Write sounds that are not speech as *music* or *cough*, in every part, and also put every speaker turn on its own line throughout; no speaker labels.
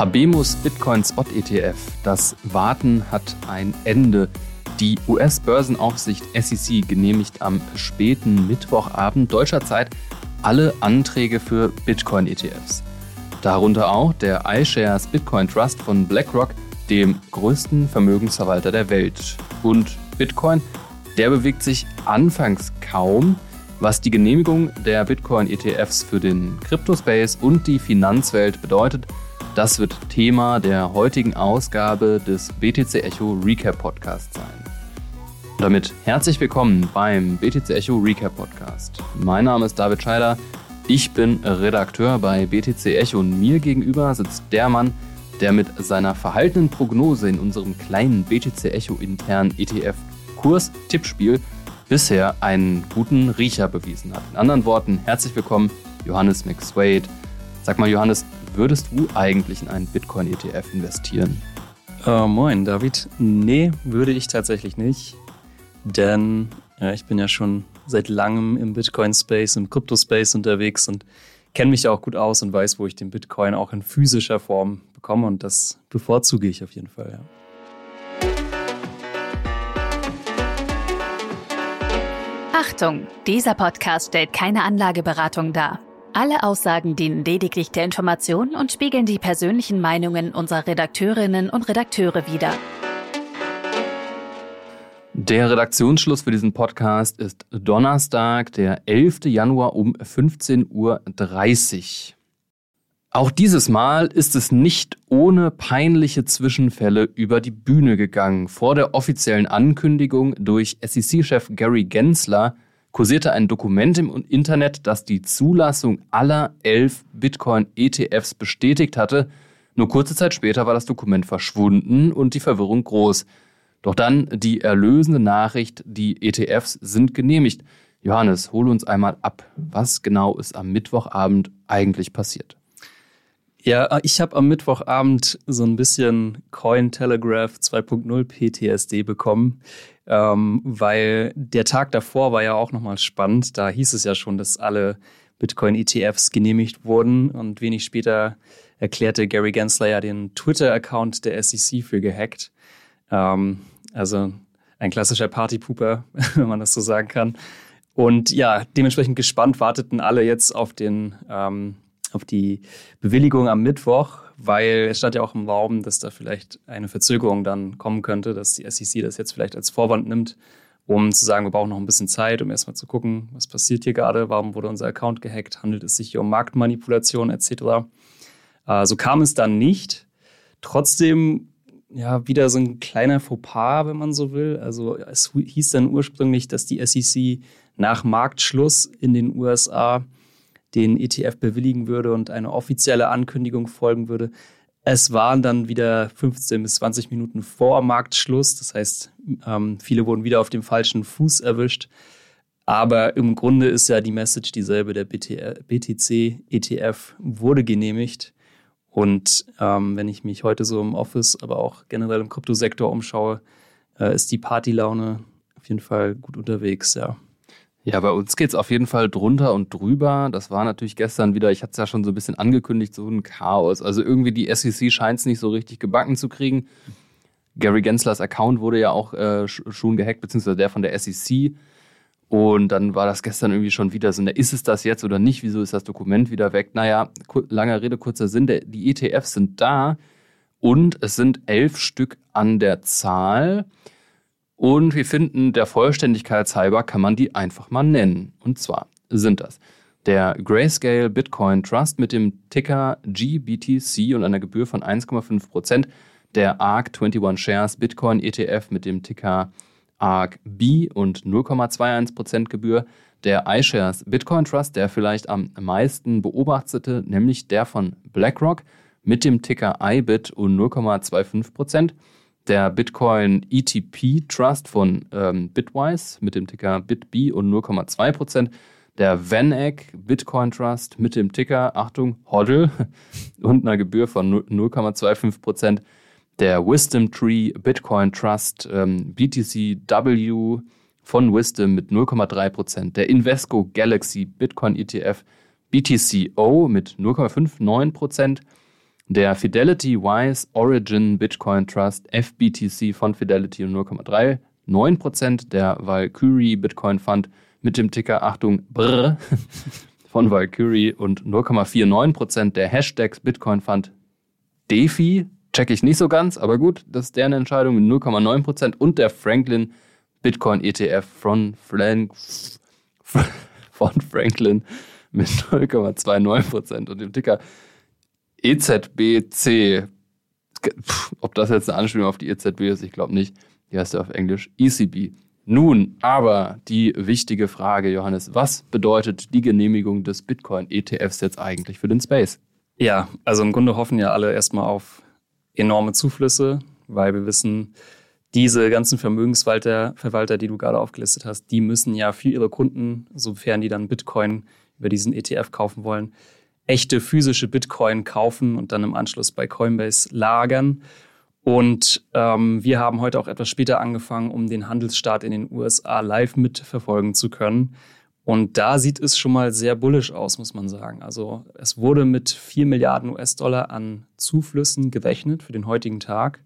Habemus Bitcoin Spot ETF. Das Warten hat ein Ende. Die US-Börsenaufsicht SEC genehmigt am späten Mittwochabend deutscher Zeit alle Anträge für Bitcoin-ETFs. Darunter auch der iShares Bitcoin Trust von BlackRock, dem größten Vermögensverwalter der Welt. Und Bitcoin, der bewegt sich anfangs kaum, was die Genehmigung der Bitcoin-ETFs für den Crypto-Space und die Finanzwelt bedeutet, das wird Thema der heutigen Ausgabe des BTC Echo Recap Podcasts sein. Und damit herzlich willkommen beim BTC Echo Recap Podcast. Mein Name ist David Scheider. Ich bin Redakteur bei BTC Echo und mir gegenüber sitzt der Mann, der mit seiner verhaltenen Prognose in unserem kleinen BTC Echo internen ETF Kurs Tippspiel bisher einen guten Riecher bewiesen hat. In anderen Worten, herzlich willkommen, Johannes McSwade. Sag mal, Johannes, würdest du eigentlich in einen Bitcoin-ETF investieren?
Uh, moin, David. Nee, würde ich tatsächlich nicht. Denn ja, ich bin ja schon seit langem im Bitcoin-Space, im Crypto-Space unterwegs und kenne mich auch gut aus und weiß, wo ich den Bitcoin auch in physischer Form bekomme. Und das bevorzuge ich auf jeden Fall, ja.
Achtung, dieser Podcast stellt keine Anlageberatung dar. Alle Aussagen dienen lediglich der Information und spiegeln die persönlichen Meinungen unserer Redakteurinnen und Redakteure wider.
Der Redaktionsschluss für diesen Podcast ist Donnerstag, der 11. Januar um 15.30 Uhr. Auch dieses Mal ist es nicht ohne peinliche Zwischenfälle über die Bühne gegangen. Vor der offiziellen Ankündigung durch SEC-Chef Gary Gensler kursierte ein Dokument im Internet, das die Zulassung aller elf Bitcoin-ETFs bestätigt hatte. Nur kurze Zeit später war das Dokument verschwunden und die Verwirrung groß. Doch dann die erlösende Nachricht, die ETFs sind genehmigt. Johannes, hole uns einmal ab. Was genau ist am Mittwochabend eigentlich passiert?
Ja, ich habe am Mittwochabend so ein bisschen Cointelegraph 2.0 PTSD bekommen, ähm, weil der Tag davor war ja auch nochmal spannend. Da hieß es ja schon, dass alle Bitcoin-ETFs genehmigt wurden und wenig später erklärte Gary Gensler ja den Twitter-Account der SEC für gehackt. Ähm, also ein klassischer Partypooper, *laughs* wenn man das so sagen kann. Und ja, dementsprechend gespannt warteten alle jetzt auf den ähm, auf die Bewilligung am Mittwoch, weil es stand ja auch im Raum, dass da vielleicht eine Verzögerung dann kommen könnte, dass die SEC das jetzt vielleicht als Vorwand nimmt, um zu sagen, wir brauchen noch ein bisschen Zeit, um erstmal zu gucken, was passiert hier gerade, warum wurde unser Account gehackt, handelt es sich hier um Marktmanipulation etc. Äh, so kam es dann nicht. Trotzdem ja, wieder so ein kleiner Fauxpas, wenn man so will. Also es hieß dann ursprünglich, dass die SEC nach Marktschluss in den USA den ETF bewilligen würde und eine offizielle Ankündigung folgen würde. Es waren dann wieder 15 bis 20 Minuten vor Marktschluss. Das heißt, ähm, viele wurden wieder auf dem falschen Fuß erwischt. Aber im Grunde ist ja die Message dieselbe. Der BTC-ETF wurde genehmigt. Und ähm, wenn ich mich heute so im Office, aber auch generell im Kryptosektor umschaue, äh, ist die Partylaune auf jeden Fall gut unterwegs, ja.
Ja, bei uns geht es auf jeden Fall drunter und drüber. Das war natürlich gestern wieder, ich hatte es ja schon so ein bisschen angekündigt, so ein Chaos. Also irgendwie die SEC scheint es nicht so richtig gebacken zu kriegen. Gary Genslers Account wurde ja auch äh, schon gehackt, beziehungsweise der von der SEC. Und dann war das gestern irgendwie schon wieder so, ist es das jetzt oder nicht? Wieso ist das Dokument wieder weg? Naja, langer Rede, kurzer Sinn, der, die ETFs sind da und es sind elf Stück an der Zahl. Und wir finden, der Vollständigkeit halber kann man die einfach mal nennen. Und zwar sind das der Grayscale Bitcoin Trust mit dem Ticker GBTC und einer Gebühr von 1,5 Prozent, der ARC 21 Shares Bitcoin ETF mit dem Ticker ARC-B und 0,21 Prozent Gebühr, der iShares Bitcoin Trust, der vielleicht am meisten beobachtete, nämlich der von BlackRock mit dem Ticker IBIT und 0,25 Prozent der Bitcoin ETP Trust von ähm, Bitwise mit dem Ticker BitB und 0,2%, der VanEck Bitcoin Trust mit dem Ticker, Achtung, HODL *laughs* und einer Gebühr von 0,25%, der Wisdom Tree Bitcoin Trust ähm, BTCW von Wisdom mit 0,3%, der Invesco Galaxy Bitcoin ETF BTCO mit 0,59%, Der Fidelity Wise Origin Bitcoin Trust FBTC von Fidelity 0,39%. Der Valkyrie Bitcoin Fund mit dem Ticker, Achtung, brr, *laughs* von Valkyrie und 0,49%. Der Hashtags Bitcoin Fund DeFi, check ich nicht so ganz, aber gut, das ist deren Entscheidung mit 0,9%. Und der Franklin Bitcoin ETF von, Frank, *laughs* von Franklin mit 0,29% und dem Ticker EZBC. ob das jetzt eine Anspielung auf die EZB ist, ich glaube nicht. Die heißt ja auf Englisch ECB. Nun, aber die wichtige Frage, Johannes, was bedeutet die Genehmigung des Bitcoin-ETFs jetzt eigentlich für den Space?
Ja, also im Grunde hoffen ja alle erstmal auf enorme Zuflüsse, weil wir wissen, diese ganzen Vermögensverwalter, Verwalter, die du gerade aufgelistet hast, die müssen ja für ihre Kunden, sofern die dann Bitcoin über diesen ETF kaufen wollen, echte physische Bitcoin kaufen und dann im Anschluss bei Coinbase lagern. Und ähm, wir haben heute auch etwas später angefangen, um den Handelsstart in den USA live mitverfolgen zu können. Und da sieht es schon mal sehr bullisch aus, muss man sagen. Also es wurde mit 4 Milliarden US-Dollar an Zuflüssen gerechnet für den heutigen Tag.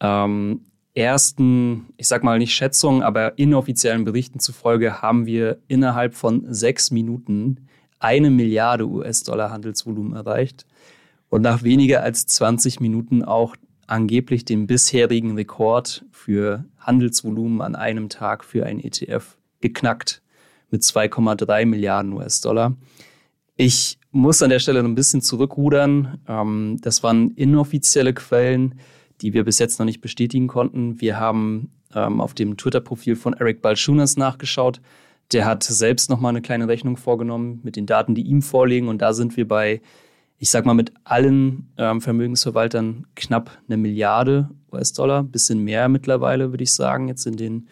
Ähm, ersten, ich sag mal nicht Schätzungen, aber inoffiziellen Berichten zufolge haben wir innerhalb von sechs Minuten eine Milliarde US-Dollar Handelsvolumen erreicht und nach weniger als 20 Minuten auch angeblich den bisherigen Rekord für Handelsvolumen an einem Tag für ein ETF geknackt mit 2,3 Milliarden US-Dollar. Ich muss an der Stelle ein bisschen zurückrudern. Ähm, das waren inoffizielle Quellen die wir bis jetzt noch nicht bestätigen konnten. Wir haben ähm, auf dem Twitter-Profil von Eric Balchunas nachgeschaut. Der hat selbst nochmal eine kleine Rechnung vorgenommen mit den Daten, die ihm vorliegen. Und da sind wir bei, ich sag mal, mit allen ähm, Vermögensverwaltern knapp eine Milliarde US-Dollar, bisschen mehr mittlerweile, würde ich sagen, jetzt in den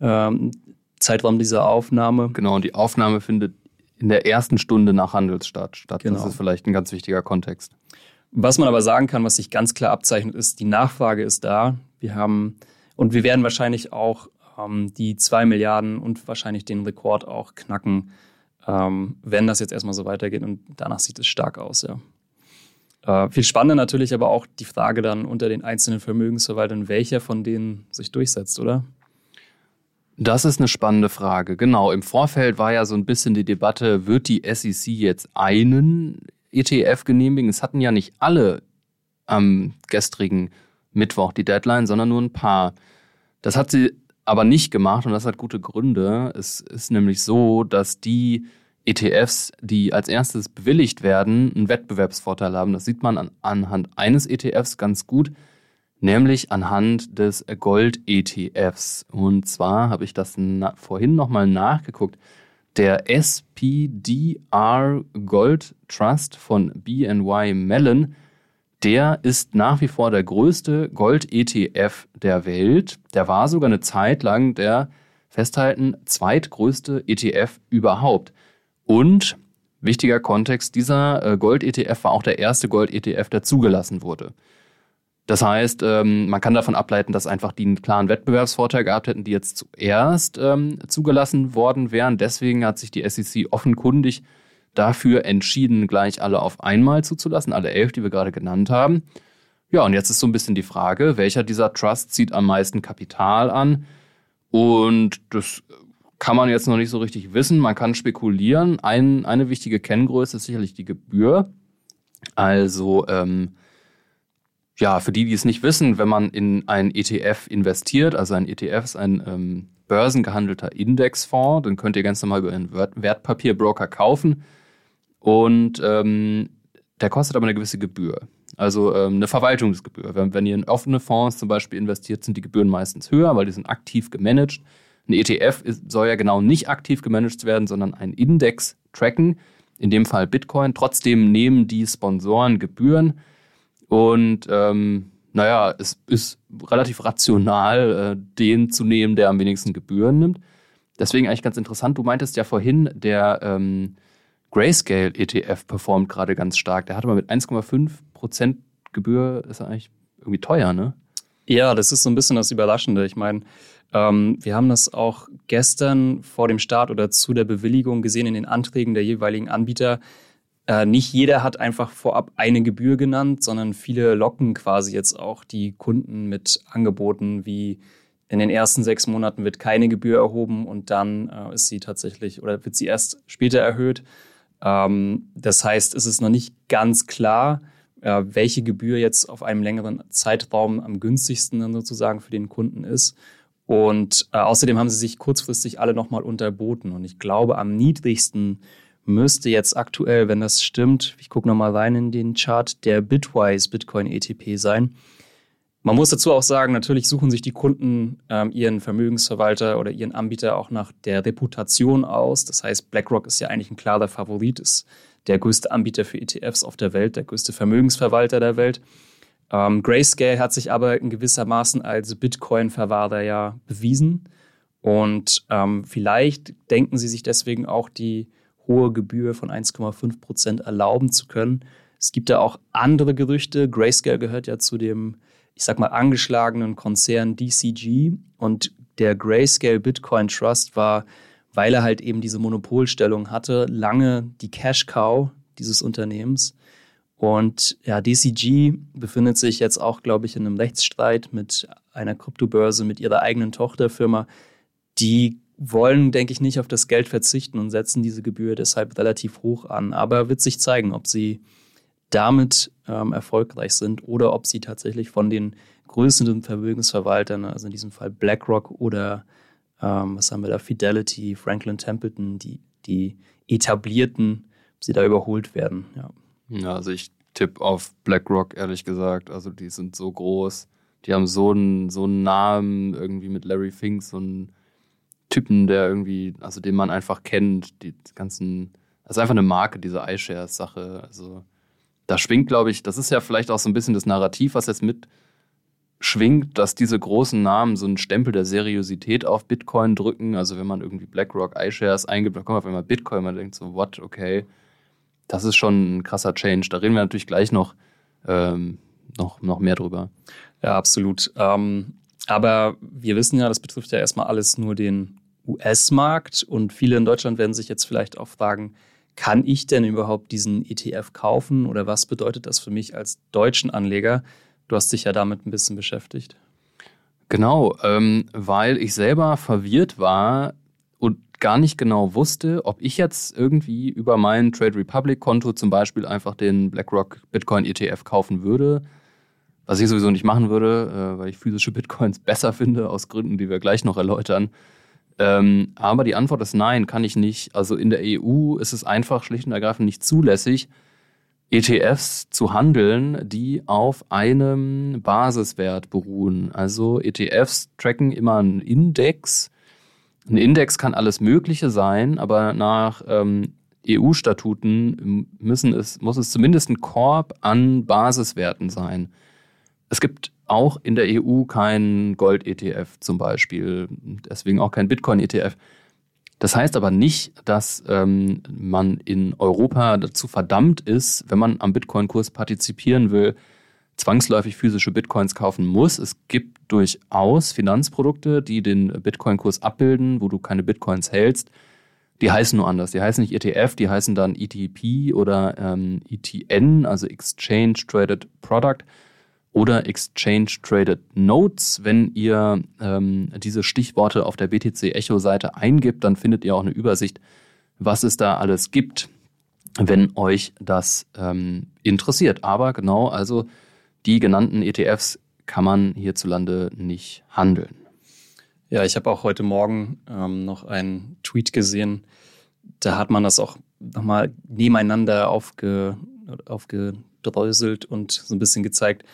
ähm, Zeitraum dieser Aufnahme.
Genau, und die Aufnahme findet in der ersten Stunde nach Handelsstart statt. Genau. Das ist vielleicht ein ganz wichtiger Kontext.
Was man aber sagen kann, was sich ganz klar abzeichnet, ist, die Nachfrage ist da. Wir haben, und wir werden wahrscheinlich auch ähm, die zwei Milliarden und wahrscheinlich den Rekord auch knacken, ähm, wenn das jetzt erstmal so weitergeht. Und danach sieht es stark aus, ja. Äh, viel spannender natürlich aber auch die Frage dann unter den einzelnen Vermögensverwaltern, welcher von denen sich durchsetzt, oder?
Das ist eine spannende Frage. Genau, im Vorfeld war ja so ein bisschen die Debatte, wird die SEC jetzt einen ETF genehmigen. Es hatten ja nicht alle am gestrigen Mittwoch die Deadline, sondern nur ein paar. Das hat sie aber nicht gemacht und das hat gute Gründe. Es ist nämlich so, dass die ETFs, die als erstes bewilligt werden, einen Wettbewerbsvorteil haben. Das sieht man an, anhand eines ETFs ganz gut, nämlich anhand des Gold-ETFs. Und zwar habe ich das na, vorhin nochmal nachgeguckt. Der SPDR Gold Trust von BNY Mellon, der ist nach wie vor der größte Gold-ETF der Welt. Der war sogar eine Zeit lang der festhalten zweitgrößte ETF überhaupt. Und wichtiger Kontext, dieser äh, Gold-ETF war auch der erste Gold-ETF, der zugelassen wurde. Das heißt, ähm, man kann davon ableiten, dass einfach die einen klaren Wettbewerbsvorteil gehabt hätten, die jetzt zuerst ähm, zugelassen worden wären. Deswegen hat sich die SEC offenkundig dafür entschieden, gleich alle auf einmal zuzulassen, alle elf, die wir gerade genannt haben. Ja, und jetzt ist so ein bisschen die Frage, welcher dieser Trusts zieht am meisten Kapital an? Und das kann man jetzt noch nicht so richtig wissen. Man kann spekulieren. Ein, eine wichtige Kenngröße ist sicherlich die Gebühr. Also ähm, ja, für die, die es nicht wissen, wenn man in ein ETF investiert, also ein ETF ist ein ähm, börsengehandelter Indexfonds, dann könnt ihr ganz normal über einen Wertpapierbroker kaufen und ähm, der kostet aber eine gewisse Gebühr, also ähm, eine Verwaltungsgebühr. Wenn, wenn ihr in offene Fonds zum Beispiel investiert, sind die Gebühren meistens höher, weil die sind aktiv gemanagt. Ein ETF ist, soll ja genau nicht aktiv gemanagt werden, sondern einen Index tracken, in dem Fall Bitcoin. Trotzdem nehmen die Sponsoren Gebühren und ähm, naja, es ist relativ rational, äh, den zu nehmen, der am wenigsten Gebühren nimmt. Deswegen eigentlich ganz interessant. Du meintest ja vorhin, der ähm, Grayscale ETF performt gerade ganz stark. Der hat aber mit 1,5 Prozent Gebühr, ist eigentlich irgendwie teuer, ne?
Ja, das ist so ein bisschen das Überraschende. Ich meine, ähm, wir haben das auch gestern vor dem Start oder zu der Bewilligung gesehen in den Anträgen der jeweiligen Anbieter Äh, nicht jeder hat einfach vorab eine Gebühr genannt, sondern viele locken quasi jetzt auch die Kunden mit Angeboten wie in den ersten sechs Monaten wird keine Gebühr erhoben und dann äh, ist sie tatsächlich oder wird sie erst später erhöht. Ähm, das heißt, es ist noch nicht ganz klar, äh, welche Gebühr jetzt auf einem längeren Zeitraum am günstigsten dann sozusagen für den Kunden ist. Und äh, außerdem haben sie sich kurzfristig alle nochmal unterboten. Und ich glaube, am niedrigsten müsste jetzt aktuell, wenn das stimmt, ich gucke nochmal rein in den Chart, der Bitwise Bitcoin ETP sein. Man muss dazu auch sagen, natürlich suchen sich die Kunden ähm, ihren Vermögensverwalter oder ihren Anbieter auch nach der Reputation aus. Das heißt, BlackRock ist ja eigentlich ein klarer Favorit, ist der größte Anbieter für ETFs auf der Welt, der größte Vermögensverwalter der Welt. Ähm, Grayscale hat sich aber in gewissermaßen als Bitcoin-Verwahrer ja bewiesen. Und ähm, vielleicht denken sie sich deswegen auch die hohe Gebühr von 1,5 Prozent erlauben zu können. Es gibt da auch andere Gerüchte. Grayscale gehört ja zu dem, ich sag mal, angeschlagenen Konzern DCG und der Grayscale Bitcoin Trust war, weil er halt eben diese Monopolstellung hatte, lange die Cash Cow dieses Unternehmens. Und ja, DCG befindet sich jetzt auch, glaube ich, in einem Rechtsstreit mit einer Kryptobörse, mit ihrer eigenen Tochterfirma. Die wollen, denke ich, nicht auf das Geld verzichten und setzen diese Gebühr deshalb relativ hoch an. Aber wird sich zeigen, ob sie damit ähm, erfolgreich sind oder ob sie tatsächlich von den größeren Vermögensverwaltern, also in diesem Fall BlackRock oder ähm, was haben wir da, Fidelity, Franklin Templeton, die, die etablierten, ob sie da überholt werden. Ja,
ja also ich tippe auf BlackRock, ehrlich gesagt. Also die sind so groß, die haben so einen, so einen Namen irgendwie mit Larry Fink, so einen Typen, der irgendwie, also den man einfach kennt, die ganzen, das ist einfach eine Marke, diese iShares-Sache. Also da schwingt, glaube ich, das ist ja vielleicht auch so ein bisschen das Narrativ, was jetzt mit schwingt, dass diese großen Namen so einen Stempel der Seriosität auf Bitcoin drücken. Also wenn man irgendwie BlackRock, iShares eingibt, dann kommt auf einmal Bitcoin, man denkt so, what, okay. Das ist schon ein krasser Change. Da reden wir natürlich gleich noch, ähm, noch, noch mehr drüber.
Ja, absolut. Ähm, aber wir wissen ja, das betrifft ja erstmal alles nur den US-Markt und viele in Deutschland werden sich jetzt vielleicht auch fragen, kann ich denn überhaupt diesen ETF kaufen oder was bedeutet das für mich als deutschen Anleger? Du hast dich ja damit ein bisschen beschäftigt.
Genau, ähm, weil ich selber verwirrt war und gar nicht genau wusste, ob ich jetzt irgendwie über mein Trade Republic Konto zum Beispiel einfach den BlackRock Bitcoin ETF kaufen würde was ich sowieso nicht machen würde, äh, weil ich physische Bitcoins *laughs* besser finde, aus Gründen, die wir gleich noch erläutern. Ähm, aber die Antwort ist nein, kann ich nicht. Also in der EU ist es einfach schlicht und ergreifend nicht zulässig, ETFs zu handeln, die auf einem Basiswert beruhen. Also ETFs tracken immer einen Index. Ein Index kann alles Mögliche sein, aber nach ähm, EU-Statuten es, muss es zumindest ein Korb an Basiswerten sein. Es gibt auch in der EU keinen Gold-ETF zum Beispiel, deswegen auch kein Bitcoin-ETF. Das heißt aber nicht, dass ähm, man in Europa dazu verdammt ist, wenn man am Bitcoin-Kurs partizipieren will, zwangsläufig physische Bitcoins kaufen muss. Es gibt durchaus Finanzprodukte, die den Bitcoin-Kurs abbilden, wo du keine Bitcoins hältst. Die heißen nur anders. Die heißen nicht ETF, die heißen dann ETP oder ähm, ETN, also Exchange Traded Product oder Exchange Traded Notes. Wenn ihr ähm, diese Stichworte auf der BTC Echo Seite eingibt, dann findet ihr auch eine Übersicht, was es da alles gibt, wenn euch das ähm, interessiert. Aber genau, also die genannten ETFs kann man hierzulande nicht handeln.
Ja, ich habe auch heute Morgen ähm, noch einen Tweet gesehen. Da hat man das auch nochmal nebeneinander aufge, aufgedröselt und so ein bisschen gezeigt,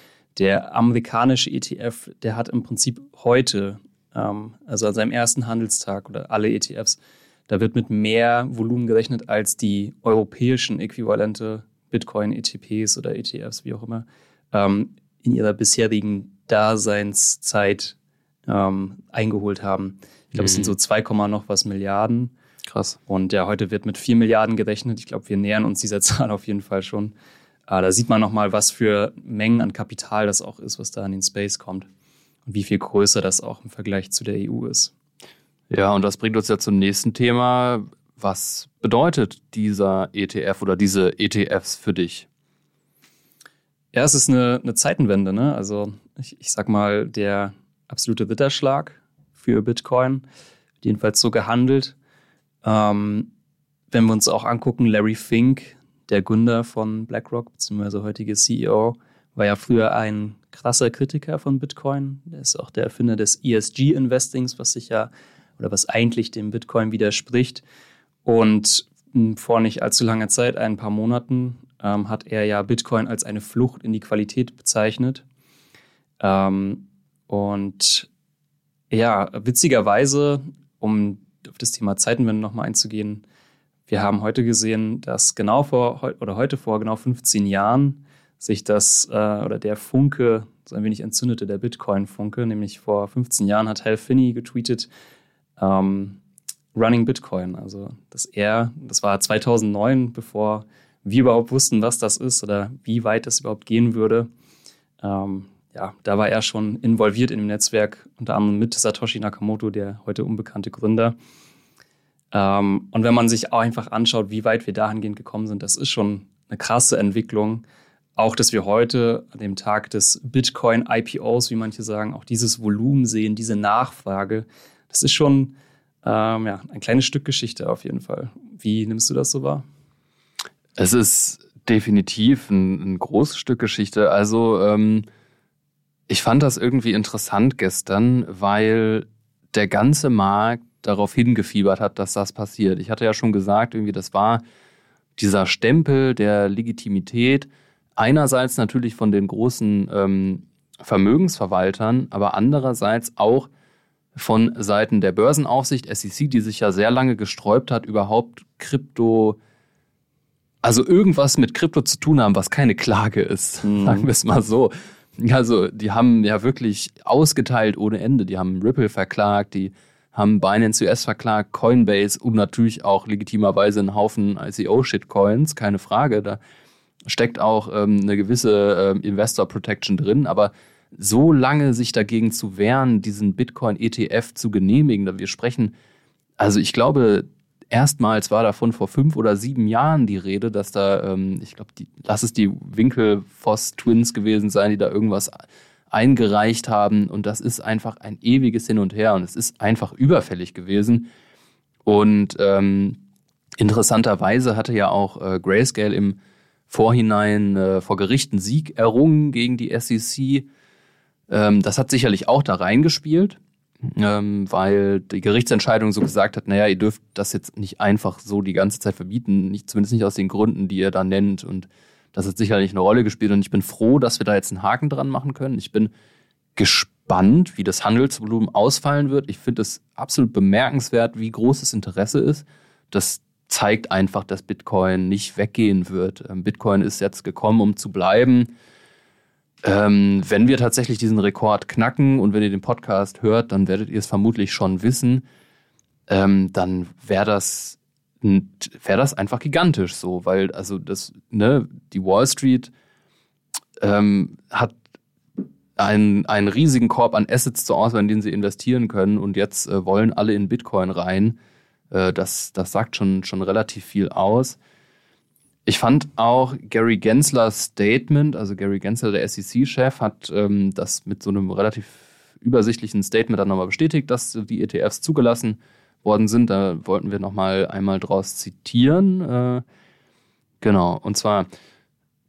der amerikanische ETF, der hat im Prinzip heute, ähm, also an seinem ersten Handelstag oder alle ETFs, da wird mit mehr Volumen gerechnet als die europäischen äquivalente Bitcoin-ETPs oder ETFs, wie auch immer, ähm, in ihrer bisherigen Daseinszeit ähm, eingeholt haben. Ich glaube, mhm. es sind so 2, noch was Milliarden.
Krass.
Und ja, heute wird mit 4 Milliarden gerechnet. Ich glaube, wir nähern uns dieser *laughs* Zahl auf jeden Fall schon. Aber da sieht man nochmal, was für Mengen an Kapital das auch ist, was da in den Space kommt. Und wie viel größer das auch im Vergleich zu der EU ist.
Ja, und das bringt uns ja zum nächsten Thema. Was bedeutet dieser ETF oder diese ETFs für dich?
Ja, es ist eine, eine Zeitenwende. Ne? Also ich, ich sag mal, der absolute Ritterschlag für Bitcoin, jedenfalls so gehandelt. Ähm, wenn wir uns auch angucken, Larry Fink, der Gründer von BlackRock, beziehungsweise heutige CEO, war ja früher ein krasser Kritiker von Bitcoin. Er ist auch der Erfinder des ESG-Investings, was sich ja oder was eigentlich dem Bitcoin widerspricht. Und vor nicht allzu langer Zeit, ein paar Monaten, ähm, hat er ja Bitcoin als eine Flucht in die Qualität bezeichnet. Ähm, und ja, witzigerweise, um auf das Thema Zeitenwende nochmal einzugehen, wir haben heute gesehen, dass genau vor oder heute vor genau 15 Jahren sich das äh, oder der Funke so ein wenig entzündete, der Bitcoin-Funke. Nämlich vor 15 Jahren hat Hal Finney getweetet, ähm, Running Bitcoin. Also, dass er, das war 2009, bevor wir überhaupt wussten, was das ist oder wie weit das überhaupt gehen würde. Ähm, ja, da war er schon involviert in dem Netzwerk, unter anderem mit Satoshi Nakamoto, der heute unbekannte Gründer. Ähm, und wenn man sich auch einfach anschaut, wie weit wir dahingehend gekommen sind, das ist schon eine krasse Entwicklung. Auch, dass wir heute an dem Tag des Bitcoin-IPOs, wie manche sagen, auch dieses Volumen sehen, diese Nachfrage, das ist schon ähm, ja, ein kleines Stück Geschichte auf jeden Fall. Wie nimmst du das so wahr?
Es ist definitiv ein, ein großes Stück Geschichte. Also ähm, ich fand das irgendwie interessant gestern, weil der ganze Markt darauf hingefiebert hat, dass das passiert. Ich hatte ja schon gesagt, irgendwie das war dieser Stempel der Legitimität. Einerseits natürlich von den großen ähm, Vermögensverwaltern, aber andererseits auch von Seiten der Börsenaufsicht, SEC, die sich ja sehr lange gesträubt hat, überhaupt Krypto, also irgendwas mit Krypto zu tun haben, was keine Klage ist, *laughs* mhm. sagen wir es mal so. Also, die haben ja wirklich ausgeteilt ohne Ende. Die haben Ripple verklagt, die haben Binance US verklagt, Coinbase und natürlich auch legitimerweise einen Haufen ICO-Shitcoins, keine Frage. Da steckt auch ähm, eine gewisse ähm, Investor Protection drin, aber so lange sich dagegen zu wehren, diesen Bitcoin-ETF zu genehmigen. Wir sprechen, also ich glaube, erstmals war davon vor fünf oder sieben Jahren die Rede, dass da, ähm, ich glaube, lass es die Winkelfoss-Twins gewesen sein, die da irgendwas eingereicht haben. Und das ist einfach ein ewiges Hin und Her und es ist einfach überfällig gewesen. Und ähm, interessanterweise hatte ja auch äh, Grayscale im Vorhinein äh, vor Gerichten Sieg errungen gegen die SEC. Ähm, das hat sicherlich auch da reingespielt, ähm, weil die Gerichtsentscheidung so gesagt hat, naja, ihr dürft das jetzt nicht einfach so die ganze Zeit verbieten, nicht, zumindest nicht aus den Gründen, die ihr da nennt. Und das hat sicherlich eine Rolle gespielt. Und ich bin froh, dass wir da jetzt einen Haken dran machen können. Ich bin gespannt, wie das Handelsvolumen ausfallen wird. Ich finde es absolut bemerkenswert, wie groß das Interesse ist. Das zeigt einfach, dass Bitcoin nicht weggehen wird. Ähm, Bitcoin ist jetzt gekommen, um zu bleiben. Ähm, wenn wir tatsächlich diesen Rekord knacken und wenn ihr den Podcast hört, dann werdet ihr es vermutlich schon wissen. Ähm, dann wäre das wäre das einfach gigantisch so, weil also das ne die Wall Street ähm, hat einen, einen riesigen Korb an Assets zur Auswahl, in den sie investieren können und jetzt äh, wollen alle in Bitcoin rein. Äh, das, das sagt schon, schon relativ viel aus. Ich fand auch Gary Genslers Statement, also Gary Gensler, der SEC-Chef, hat ähm, das mit so einem relativ übersichtlichen Statement dann nochmal bestätigt, dass die ETFs zugelassen worden sind. Da wollten wir nochmal einmal draus zitieren. Äh, genau, und zwar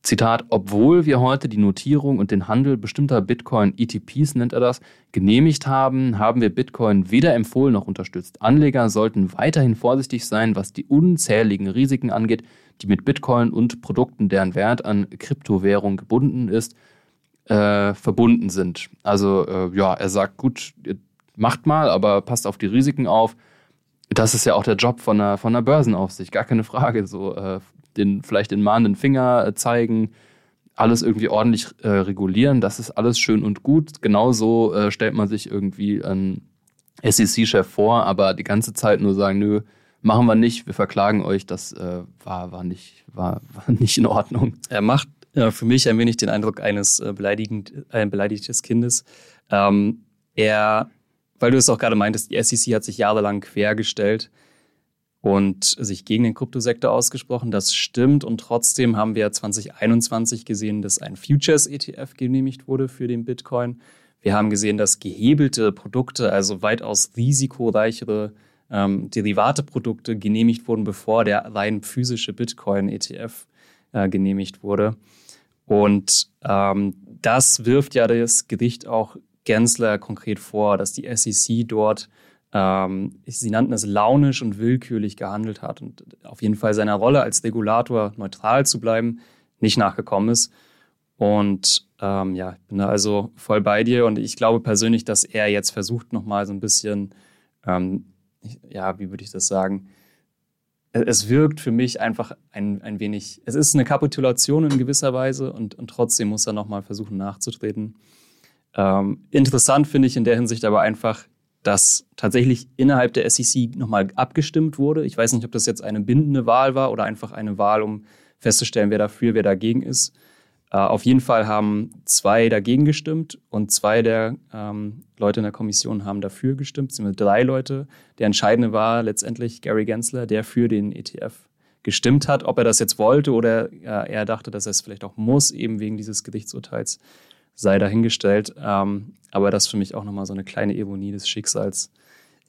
Zitat, obwohl wir heute die Notierung und den Handel bestimmter Bitcoin-ETPs, nennt er das, genehmigt haben, haben wir Bitcoin weder empfohlen noch unterstützt. Anleger sollten weiterhin vorsichtig sein, was die unzähligen Risiken angeht, die mit Bitcoin und Produkten, deren Wert an Kryptowährung gebunden ist, äh, verbunden sind. Also äh, ja, er sagt, gut, macht mal, aber passt auf die Risiken auf. Das ist ja auch der Job von einer, von einer Börsenaufsicht, gar keine Frage. So, äh, den, vielleicht den mahnenden Finger äh, zeigen, alles irgendwie ordentlich äh, regulieren, das ist alles schön und gut. Genauso äh, stellt man sich irgendwie einen SEC-Chef vor, aber die ganze Zeit nur sagen, nö, machen wir nicht, wir verklagen euch, das äh, war, war, nicht, war, *laughs* war nicht in Ordnung.
Er macht ja, für mich ein wenig den Eindruck eines äh, beleidigend, ein beleidigtes Kindes. Ähm, er, weil du es auch gerade meintest, die SEC hat sich jahrelang quergestellt und sich gegen den Kryptosektor ausgesprochen. Das stimmt. Und trotzdem haben wir 2021 gesehen, dass ein Futures-ETF genehmigt wurde für den Bitcoin. Wir haben gesehen, dass gehebelte Produkte, also weitaus risikoreichere ähm, Derivate-Produkte genehmigt wurden, bevor der rein physische Bitcoin-ETF äh, genehmigt wurde. Und ähm, das wirft ja das Gericht auch Gensler konkret vor, dass die SEC dort, ähm, sie nannten es launisch und willkürlich gehandelt hat und auf jeden Fall seiner Rolle als Regulator neutral zu bleiben nicht nachgekommen ist. Und ähm, ja, ich bin da also voll bei dir und ich glaube persönlich, dass er jetzt versucht, nochmal so ein bisschen, ähm, ja, wie würde ich das sagen, es wirkt für mich einfach ein, ein wenig, es ist eine Kapitulation in gewisser Weise und, und trotzdem muss er nochmal versuchen nachzutreten. Ähm, interessant finde ich in der Hinsicht aber einfach, dass tatsächlich innerhalb der SEC nochmal abgestimmt wurde. Ich weiß nicht, ob das jetzt eine bindende Wahl war oder einfach eine Wahl, um festzustellen, wer dafür, wer dagegen ist. Äh, auf jeden Fall haben zwei dagegen gestimmt und zwei der ähm, Leute in der Kommission haben dafür gestimmt, beziehungsweise drei Leute. Der entscheidende war letztendlich Gary Gensler, der für den ETF gestimmt hat. Ob er das jetzt wollte oder äh, er dachte, dass er es vielleicht auch muss, eben wegen dieses Gerichtsurteils, sei dahingestellt. Ähm, aber das ist für mich auch nochmal so eine kleine Ironie des Schicksals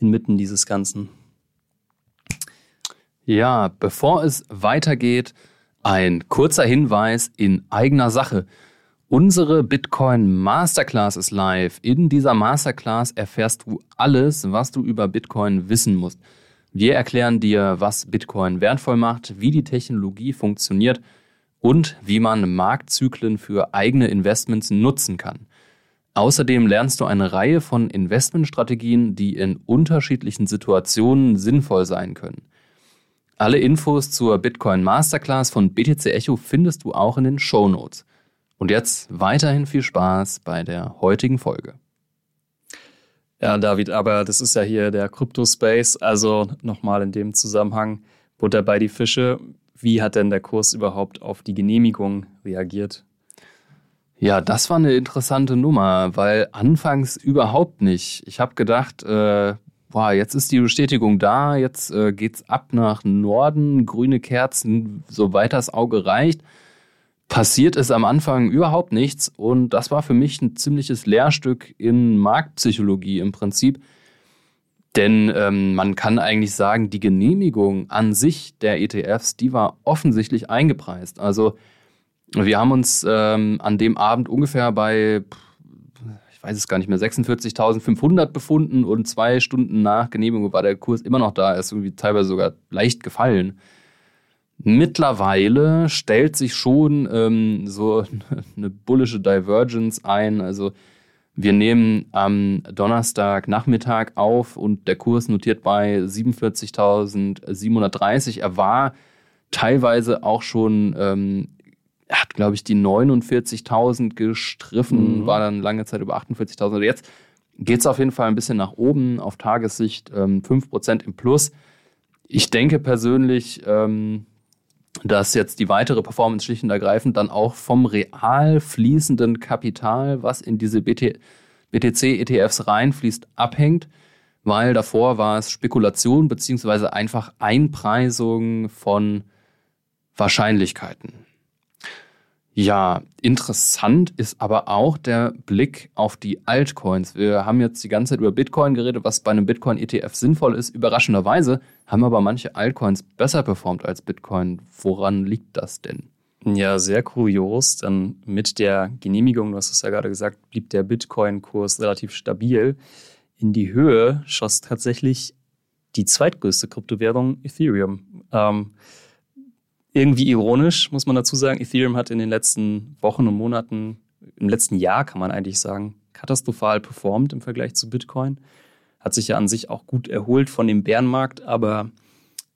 inmitten dieses Ganzen.
Ja, bevor es weitergeht, ein kurzer Hinweis in eigener Sache. Unsere Bitcoin Masterclass ist live. In dieser Masterclass erfährst du alles, was du über Bitcoin wissen musst. Wir erklären dir, was Bitcoin wertvoll macht, wie die Technologie funktioniert und wie man Marktzyklen für eigene Investments nutzen kann. Außerdem lernst du eine Reihe von Investmentstrategien, die in unterschiedlichen Situationen sinnvoll sein können. Alle Infos zur Bitcoin Masterclass von BTC Echo findest du auch in den Show Notes. Und jetzt weiterhin viel Spaß bei der heutigen Folge.
Ja, David, aber das ist ja hier der Crypto-Space. Also nochmal in dem Zusammenhang, Butter bei die Fische. Wie hat denn der Kurs überhaupt auf die Genehmigung reagiert?
Ja, das war eine interessante Nummer, weil anfangs überhaupt nicht. Ich habe gedacht, äh, boah, jetzt ist die Bestätigung da, jetzt äh, geht's ab nach Norden, grüne Kerzen, soweit das Auge reicht. Passiert ist am Anfang überhaupt nichts und das war für mich ein ziemliches Lehrstück in Marktpsychologie im Prinzip. Denn ähm, man kann eigentlich sagen, die Genehmigung an sich der ETFs, die war offensichtlich eingepreist. Also wir haben uns ähm, an dem Abend ungefähr bei ich weiß es gar nicht mehr, 46.500 befunden und zwei Stunden nach Genehmigung war der Kurs immer noch da, ist irgendwie teilweise sogar leicht gefallen. Mittlerweile stellt sich schon ähm, so *laughs* eine bullische Divergence ein. Also wir nehmen am Donnerstag Nachmittag auf und der Kurs notiert bei 47.730. Er war teilweise auch schon ähm, er hat, glaube ich, die 49.000 gestriffen, mhm. war dann lange Zeit über 48.000. Also jetzt geht es auf jeden Fall ein bisschen nach oben, auf Tagessicht ähm, 5% im Plus. Ich denke persönlich, ähm, dass jetzt die weitere Performance schlicht und ergreifend dann auch vom real fließenden Kapital, was in diese BTC-ETFs reinfließt, abhängt, weil davor war es Spekulation beziehungsweise einfach Einpreisung von Wahrscheinlichkeiten. Ja, interessant ist aber auch der Blick auf die Altcoins. Wir haben jetzt die ganze Zeit über Bitcoin geredet, was bei einem Bitcoin-ETF sinnvoll ist. Überraschenderweise haben aber manche Altcoins besser performt als Bitcoin. Woran liegt das denn?
Ja, sehr kurios. Dann mit der Genehmigung, du hast es ja gerade gesagt, blieb der Bitcoin-Kurs relativ stabil. In die Höhe schoss tatsächlich die zweitgrößte Kryptowährung Ethereum. Ähm, irgendwie ironisch, muss man dazu sagen. Ethereum hat in den letzten Wochen und Monaten, im letzten Jahr kann man eigentlich sagen, katastrophal performt im Vergleich zu Bitcoin. Hat sich ja an sich auch gut erholt von dem Bärenmarkt, aber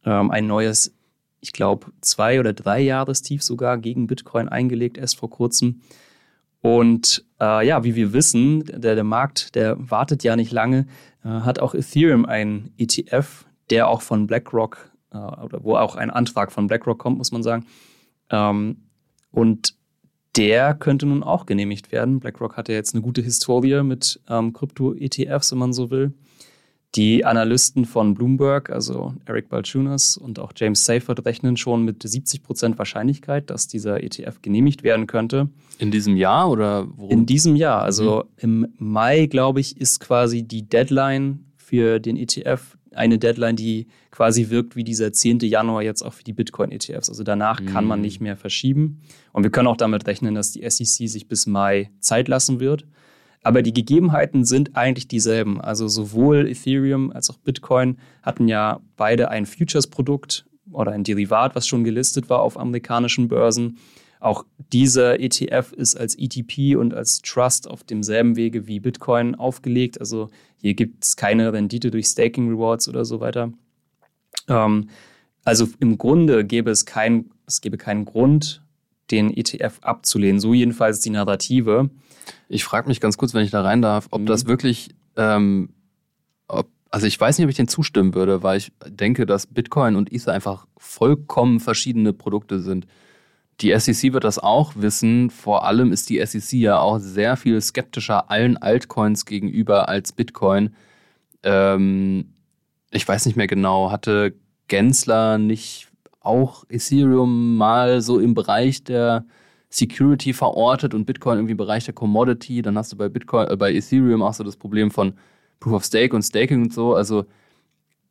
ähm, ein neues, ich glaube, zwei oder drei Jahrestief sogar gegen Bitcoin eingelegt, erst vor kurzem. Und äh, ja, wie wir wissen, der, der Markt, der wartet ja nicht lange, äh, hat auch Ethereum ein ETF, der auch von BlackRock äh, oder wo auch ein Antrag von BlackRock kommt, muss man sagen. Ähm, und der könnte nun auch genehmigt werden. BlackRock hat ja jetzt eine gute Historie mit ähm, Krypto-ETFs, wenn man so will. Die Analysten von Bloomberg, also Eric Balchunas und auch James Seyfert, rechnen schon mit 70 Prozent Wahrscheinlichkeit, dass dieser ETF genehmigt werden könnte.
In diesem Jahr oder worum?
In diesem Jahr. Also mhm. im Mai, glaube ich, ist quasi die Deadline für den ETF eine Deadline, die quasi wirkt wie dieser 10. Januar jetzt auch für die Bitcoin-ETFs. Also danach mhm. kann man mhm. nicht mehr verschieben. Und wir können auch damit rechnen, dass die SEC sich bis Mai Zeit lassen wird. Aber die Gegebenheiten sind eigentlich dieselben. Also sowohl Ethereum als auch Bitcoin hatten ja beide ein Futures-Produkt oder ein Derivat, was schon gelistet war auf amerikanischen Börsen. Auch dieser ETF ist als ETP und als Trust auf demselben Wege wie Bitcoin aufgelegt. Also hier gibt es keine Rendite durch Staking Rewards oder so weiter. Ähm, also im Grunde gäbe es, kein, es gäbe keinen Grund, den ETF abzulehnen. So jedenfalls die Narrative.
Ich frage mich ganz kurz, wenn ich da rein darf, ob mhm. das wirklich, ähm, ob, also ich weiß nicht, ob ich den zustimmen würde, weil ich denke, dass Bitcoin und Ether einfach vollkommen verschiedene Produkte sind. Die SEC wird das auch wissen. Vor allem ist die SEC ja auch sehr viel skeptischer allen Altcoins gegenüber als Bitcoin. Ähm, ich weiß nicht mehr genau, hatte Gensler nicht auch Ethereum mal so im Bereich der Security verortet und Bitcoin irgendwie im Bereich der Commodity. Dann hast du bei Bitcoin, äh, bei Ethereum auch so das Problem von Proof of Stake und Staking und so. Also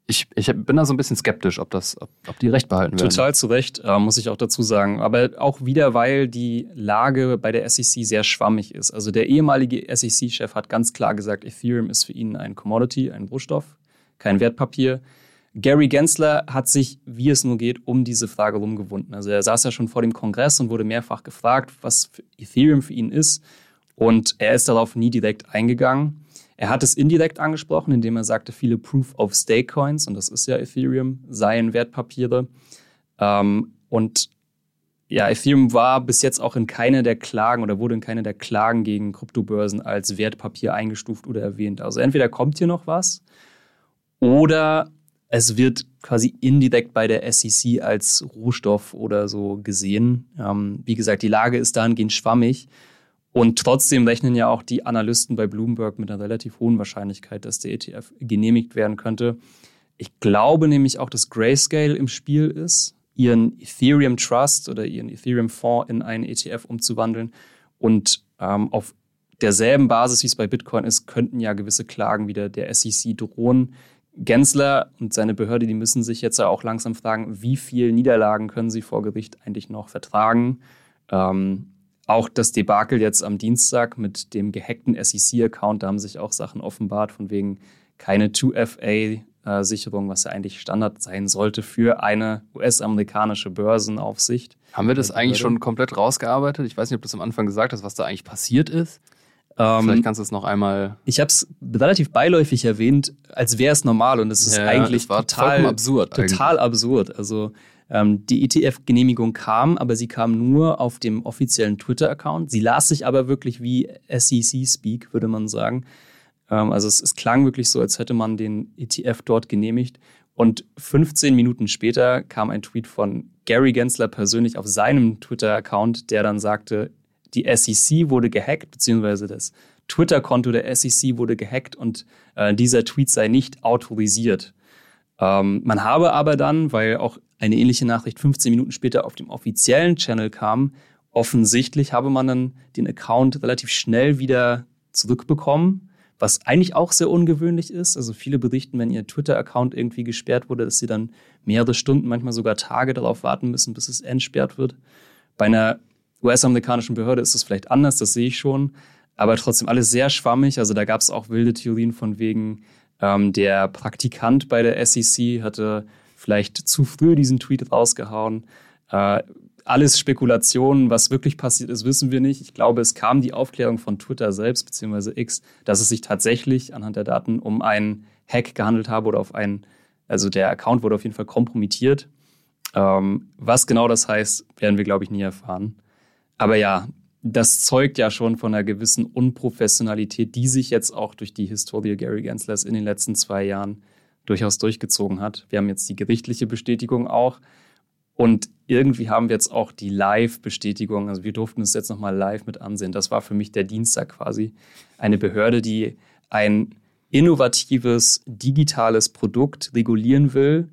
ich, ich bin da so ein bisschen skeptisch, ob das, ob, ob die recht behalten werden.
Total zu Recht, äh, muss ich auch dazu sagen. Aber auch wieder, weil die Lage bei der SEC sehr schwammig ist. Also der ehemalige SEC-Chef hat ganz klar gesagt, Ethereum ist für ihn ein Commodity, ein Rohstoff, kein Wertpapier. Gary Gensler hat sich, wie es nur geht, um diese Frage rumgewunden. Also er saß ja schon vor dem Kongress und wurde mehrfach gefragt, was Ethereum für ihn ist. Und er ist darauf nie direkt eingegangen. Er hat es indirekt angesprochen, indem er sagte, viele Proof-of-Stake-Coins, und das ist ja Ethereum, seien Wertpapiere. Ähm, und ja, Ethereum war bis jetzt auch in keiner der Klagen oder wurde in keiner der Klagen gegen Kryptobörsen als Wertpapier eingestuft oder erwähnt. Also entweder kommt hier noch was oder es wird quasi indirekt bei der SEC als Rohstoff oder so gesehen. Ähm, wie gesagt, die Lage ist dahingehend schwammig. Und trotzdem rechnen ja auch die Analysten bei Bloomberg mit einer relativ hohen Wahrscheinlichkeit, dass der ETF genehmigt werden könnte. Ich glaube nämlich auch, dass Grayscale im Spiel ist, ihren Ethereum Trust oder ihren Ethereum Fonds in einen ETF umzuwandeln. Und ähm, auf derselben Basis, wie es bei Bitcoin ist, könnten ja gewisse Klagen wieder der SEC drohen. Gensler und seine Behörde, die müssen sich jetzt ja auch langsam fragen, wie viele Niederlagen können sie vor Gericht eigentlich noch vertragen. Ähm, auch das Debakel jetzt am Dienstag mit dem gehackten SEC-Account, da haben sich auch Sachen offenbart, von wegen keine 2FA-Sicherung, was ja eigentlich Standard sein sollte für eine US-amerikanische Börsenaufsicht.
Haben wir das eigentlich schon komplett rausgearbeitet? Ich weiß nicht, ob du es am Anfang gesagt hast, was da eigentlich passiert ist. Ähm, Vielleicht kannst du es noch einmal.
Ich habe es relativ beiläufig erwähnt, als wäre es normal und es ist ja, eigentlich total absurd. Total eigentlich. absurd. Also ähm, die ETF-Genehmigung kam, aber sie kam nur auf dem offiziellen Twitter-Account. Sie las sich aber wirklich wie SEC-Speak, würde man sagen. Ähm, also es, es klang wirklich so, als hätte man den ETF dort genehmigt. Und 15 Minuten später kam ein Tweet von Gary Gensler persönlich auf seinem Twitter-Account, der dann sagte, die SEC wurde gehackt, beziehungsweise das Twitter-Konto der SEC wurde gehackt und äh, dieser Tweet sei nicht autorisiert. Ähm, man habe aber dann, weil auch eine ähnliche Nachricht 15 Minuten später auf dem offiziellen Channel kam, offensichtlich habe man dann den Account relativ schnell wieder zurückbekommen, was eigentlich auch sehr ungewöhnlich ist. Also viele berichten, wenn ihr Twitter-Account irgendwie gesperrt wurde, dass sie dann mehrere Stunden, manchmal sogar Tage darauf warten müssen, bis es entsperrt wird. Bei einer US-amerikanischen Behörde ist es vielleicht anders, das sehe ich schon. Aber trotzdem alles sehr schwammig. Also da gab es auch wilde Theorien von wegen, ähm, der Praktikant bei der SEC hatte vielleicht zu früh diesen Tweet rausgehauen. Äh, alles Spekulationen, was wirklich passiert ist, wissen wir nicht. Ich glaube, es kam die Aufklärung von Twitter selbst, beziehungsweise X, dass es sich tatsächlich anhand der Daten um einen Hack gehandelt habe oder auf einen, also der Account wurde auf jeden Fall kompromittiert. Ähm, was genau das heißt, werden wir, glaube ich, nie erfahren. Aber ja, das zeugt ja schon von einer gewissen Unprofessionalität, die sich jetzt auch durch die Historie Gary Genslers in den letzten zwei Jahren durchaus durchgezogen hat. Wir haben jetzt die gerichtliche Bestätigung auch und irgendwie haben wir jetzt auch die Live-Bestätigung. Also wir durften es jetzt nochmal live mit ansehen. Das war für mich der Dienstag quasi. Eine Behörde, die ein innovatives, digitales Produkt regulieren will,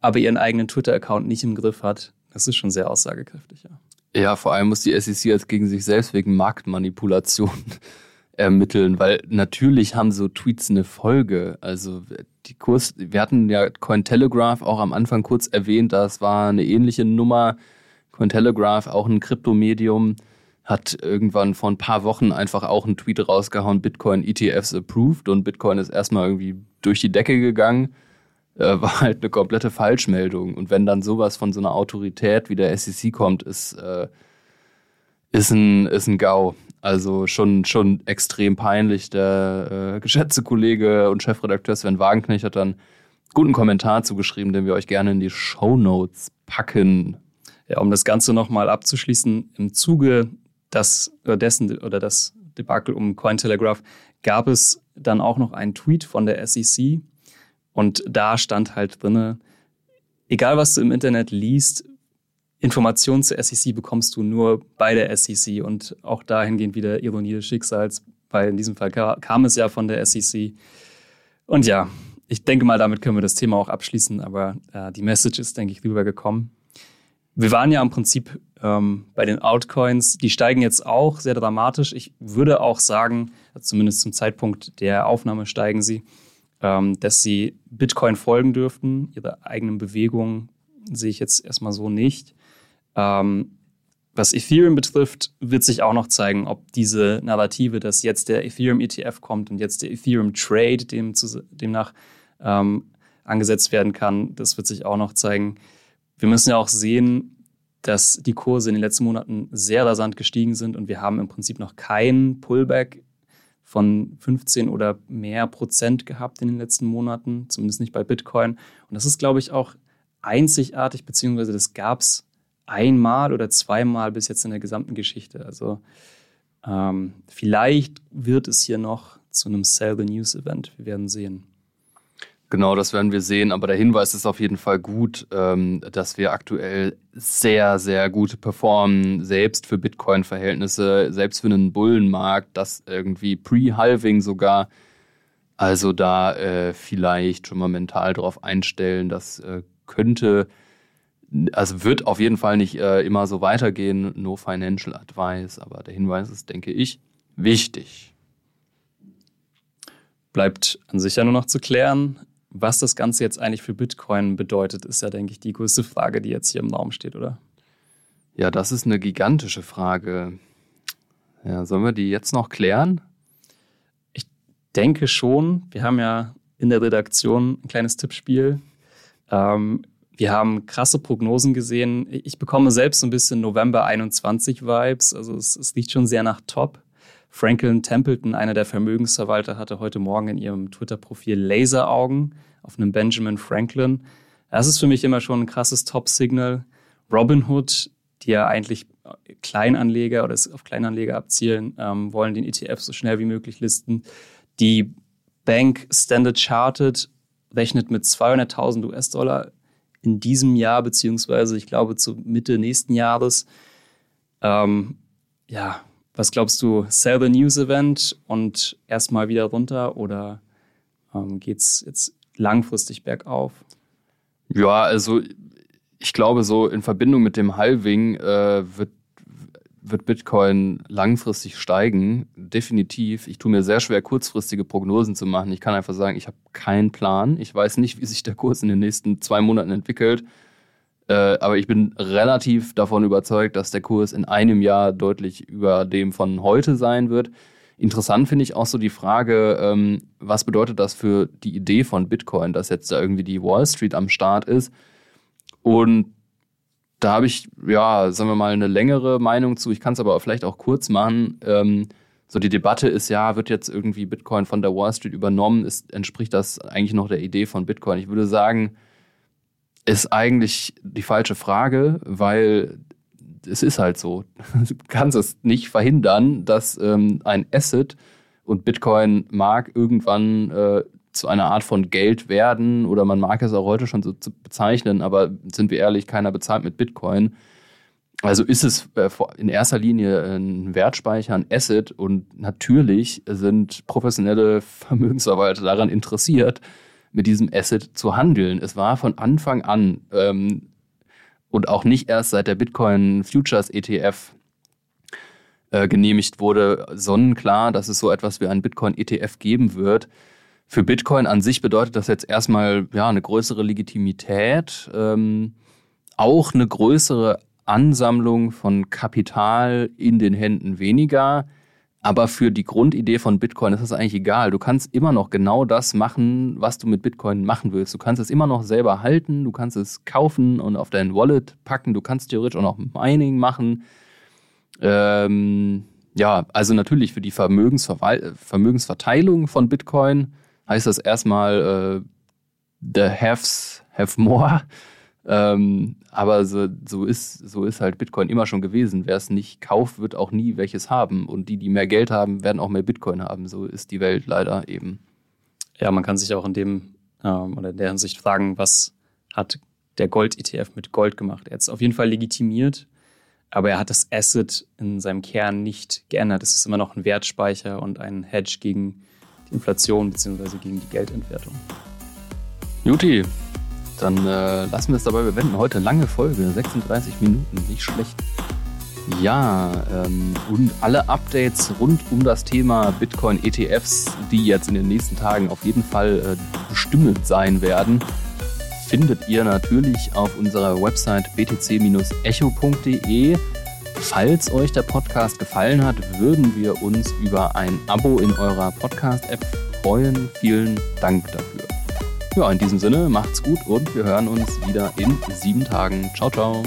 aber ihren eigenen Twitter-Account nicht im Griff hat. Das ist schon sehr aussagekräftig, ja.
Ja, vor allem muss die SEC jetzt gegen sich selbst wegen Marktmanipulation *laughs* ermitteln, weil natürlich haben so Tweets eine Folge. Also die Kurs, wir hatten ja Cointelegraph auch am Anfang kurz erwähnt, das war eine ähnliche Nummer. Cointelegraph, auch ein Kryptomedium, hat irgendwann vor ein paar Wochen einfach auch einen Tweet rausgehauen, Bitcoin ETFs approved und Bitcoin ist erstmal irgendwie durch die Decke gegangen. Äh, *laughs* war halt eine komplette Falschmeldung. Und wenn dann sowas von so einer Autorität wie der SEC kommt, ist, äh, ist, ein, ist ein GAU. Also schon, schon extrem peinlich. Der äh, geschätzte Kollege und Chefredakteur Sven Wagenknecht hat dann guten Kommentar zugeschrieben, den wir euch gerne in die Show Notes packen.
Ja, um das Ganze nochmal abzuschließen, im Zuge das, oder dessen oder das Debakel um Cointelegraph gab es dann auch noch einen Tweet von der SEC und da stand halt drinne, egal was du im Internet liest, Informationen zur SEC bekommst du nur bei der SEC und auch dahingehend wieder Ironie des Schicksals, weil in diesem Fall kam es ja von der SEC. Und ja, ich denke mal, damit können wir das Thema auch abschließen, aber äh, die Message ist, denke ich, rübergekommen. Wir waren ja im Prinzip ähm, bei den Altcoins, die steigen jetzt auch sehr dramatisch. Ich würde auch sagen, zumindest zum Zeitpunkt der Aufnahme steigen sie, ähm, dass sie Bitcoin folgen dürften. Ihre eigenen Bewegungen sehe ich jetzt erstmal so nicht. Ähm, was Ethereum betrifft, wird sich auch noch zeigen, ob diese Narrative, dass jetzt der Ethereum ETF kommt und jetzt der Ethereum Trade dem demnach ähm, angesetzt werden kann, das wird sich auch noch zeigen. Wir müssen ja auch sehen, dass die Kurse in den letzten Monaten sehr rasant gestiegen sind und wir haben im Prinzip noch keinen Pullback von 15 oder mehr Prozent gehabt in den letzten Monaten, zumindest nicht bei Bitcoin. Und das ist, glaube ich, auch einzigartig, beziehungsweise das gab es einmal oder zweimal bis jetzt in der gesamten Geschichte. Also ähm, vielleicht wird es hier noch zu einem Sell the News Event. Wir werden sehen.
Genau, das werden wir sehen. Aber der Hinweis ist auf jeden Fall gut, ähm, dass wir aktuell sehr, sehr gut performen, selbst für Bitcoin-Verhältnisse, selbst für einen Bullenmarkt, das irgendwie pre-Halving sogar. Also da äh, vielleicht schon mal mental drauf einstellen, das äh, könnte also wird auf jeden Fall nicht äh, immer so weitergehen, no financial advice, aber der Hinweis ist, denke ich, wichtig.
Bleibt an sich ja nur noch zu klären, was das Ganze jetzt eigentlich für Bitcoin bedeutet, ist ja, denke ich, die größte Frage, die jetzt hier im Raum steht, oder?
Ja, das ist eine gigantische Frage. Ja, sollen wir die jetzt noch klären?
Ich denke schon. Wir haben ja in der Redaktion ein kleines Tippspiel. Ähm, wir haben krasse Prognosen gesehen. Ich bekomme selbst ein bisschen November 21 Vibes. Also es, es riecht schon sehr nach Top. Franklin Templeton, einer der Vermögensverwalter, hatte heute Morgen in ihrem Twitter-Profil Laseraugen auf einem Benjamin Franklin. Das ist für mich immer schon ein krasses Top-Signal. Robinhood, die ja eigentlich Kleinanleger oder auf Kleinanleger abzielen, ähm, wollen den ETF so schnell wie möglich listen. Die Bank Standard Chartered rechnet mit 200.000 US-Dollar in diesem Jahr, beziehungsweise ich glaube zu Mitte nächsten Jahres. Ähm, ja, was glaubst du, sell the news event und erstmal wieder runter oder ähm, geht es jetzt langfristig bergauf?
Ja, also ich glaube, so in Verbindung mit dem Halving äh, wird wird Bitcoin langfristig steigen? Definitiv. Ich tue mir sehr schwer, kurzfristige Prognosen zu machen. Ich kann einfach sagen, ich habe keinen Plan. Ich weiß nicht, wie sich der Kurs in den nächsten zwei Monaten entwickelt. Äh, aber ich bin relativ davon überzeugt, dass der Kurs in einem Jahr deutlich über dem von heute sein wird. Interessant finde ich auch so die Frage, ähm, was bedeutet das für die Idee von Bitcoin, dass jetzt da irgendwie die Wall Street am Start ist? Und da habe ich, ja, sagen wir mal, eine längere Meinung zu. Ich kann es aber vielleicht auch kurz machen. Ähm, so die Debatte ist ja, wird jetzt irgendwie Bitcoin von der Wall Street übernommen? Ist, entspricht das eigentlich noch der Idee von Bitcoin? Ich würde sagen, ist eigentlich die falsche Frage, weil es ist halt so. Du kannst es nicht verhindern, dass ähm, ein Asset und Bitcoin mag irgendwann äh, zu einer Art von Geld werden oder man mag es auch heute schon so bezeichnen, aber sind wir ehrlich, keiner bezahlt mit Bitcoin. Also ist es äh, in erster Linie ein Wertspeicher, ein Asset und natürlich sind professionelle *laughs* Vermögensverwalter daran interessiert, mit diesem Asset zu handeln. Es war von Anfang an ähm, und auch nicht erst seit der Bitcoin Futures ETF äh, genehmigt wurde, sonnenklar, dass es so etwas wie ein Bitcoin ETF geben wird. Für Bitcoin an sich bedeutet das jetzt erstmal ja eine größere Legitimität, ähm, auch eine größere Ansammlung von Kapital in den Händen weniger. Aber für die Grundidee von Bitcoin ist es eigentlich egal. Du kannst immer noch genau das machen, was du mit Bitcoin machen willst. Du kannst es immer noch selber halten, du kannst es kaufen und auf dein Wallet packen, du kannst theoretisch auch noch Mining machen. Ähm, ja, also natürlich für die Vermögensverteilung von Bitcoin heißt das erstmal, äh, the haves have more. Ähm, aber so, so, ist, so ist halt Bitcoin immer schon gewesen. Wer es nicht kauft, wird auch nie welches haben. Und die, die mehr Geld haben, werden auch mehr Bitcoin haben. So ist die Welt leider eben.
Ja, man kann sich auch in dem ähm, oder in der Hinsicht fragen, was hat der Gold-ETF mit Gold gemacht? Er hat es auf jeden Fall legitimiert, aber er hat das Asset in seinem Kern nicht geändert. Es ist immer noch ein Wertspeicher und ein Hedge gegen die Inflation bzw. gegen die Geldentwertung.
Juti, dann äh, lassen wir es dabei bewenden. Heute lange Folge, 36 Minuten, nicht schlecht. Ja, ähm, und alle Updates rund um das Thema Bitcoin ETFs, die jetzt in den nächsten Tagen auf jeden Fall äh, bestimmend sein werden, findet ihr natürlich auf unserer Website btc-echo.de. Falls euch der Podcast gefallen hat, würden wir uns über ein Abo in eurer Podcast-App freuen. Vielen Dank dafür. Ja, in diesem Sinne, macht's gut und wir hören uns wieder in sieben Tagen. Ciao, ciao.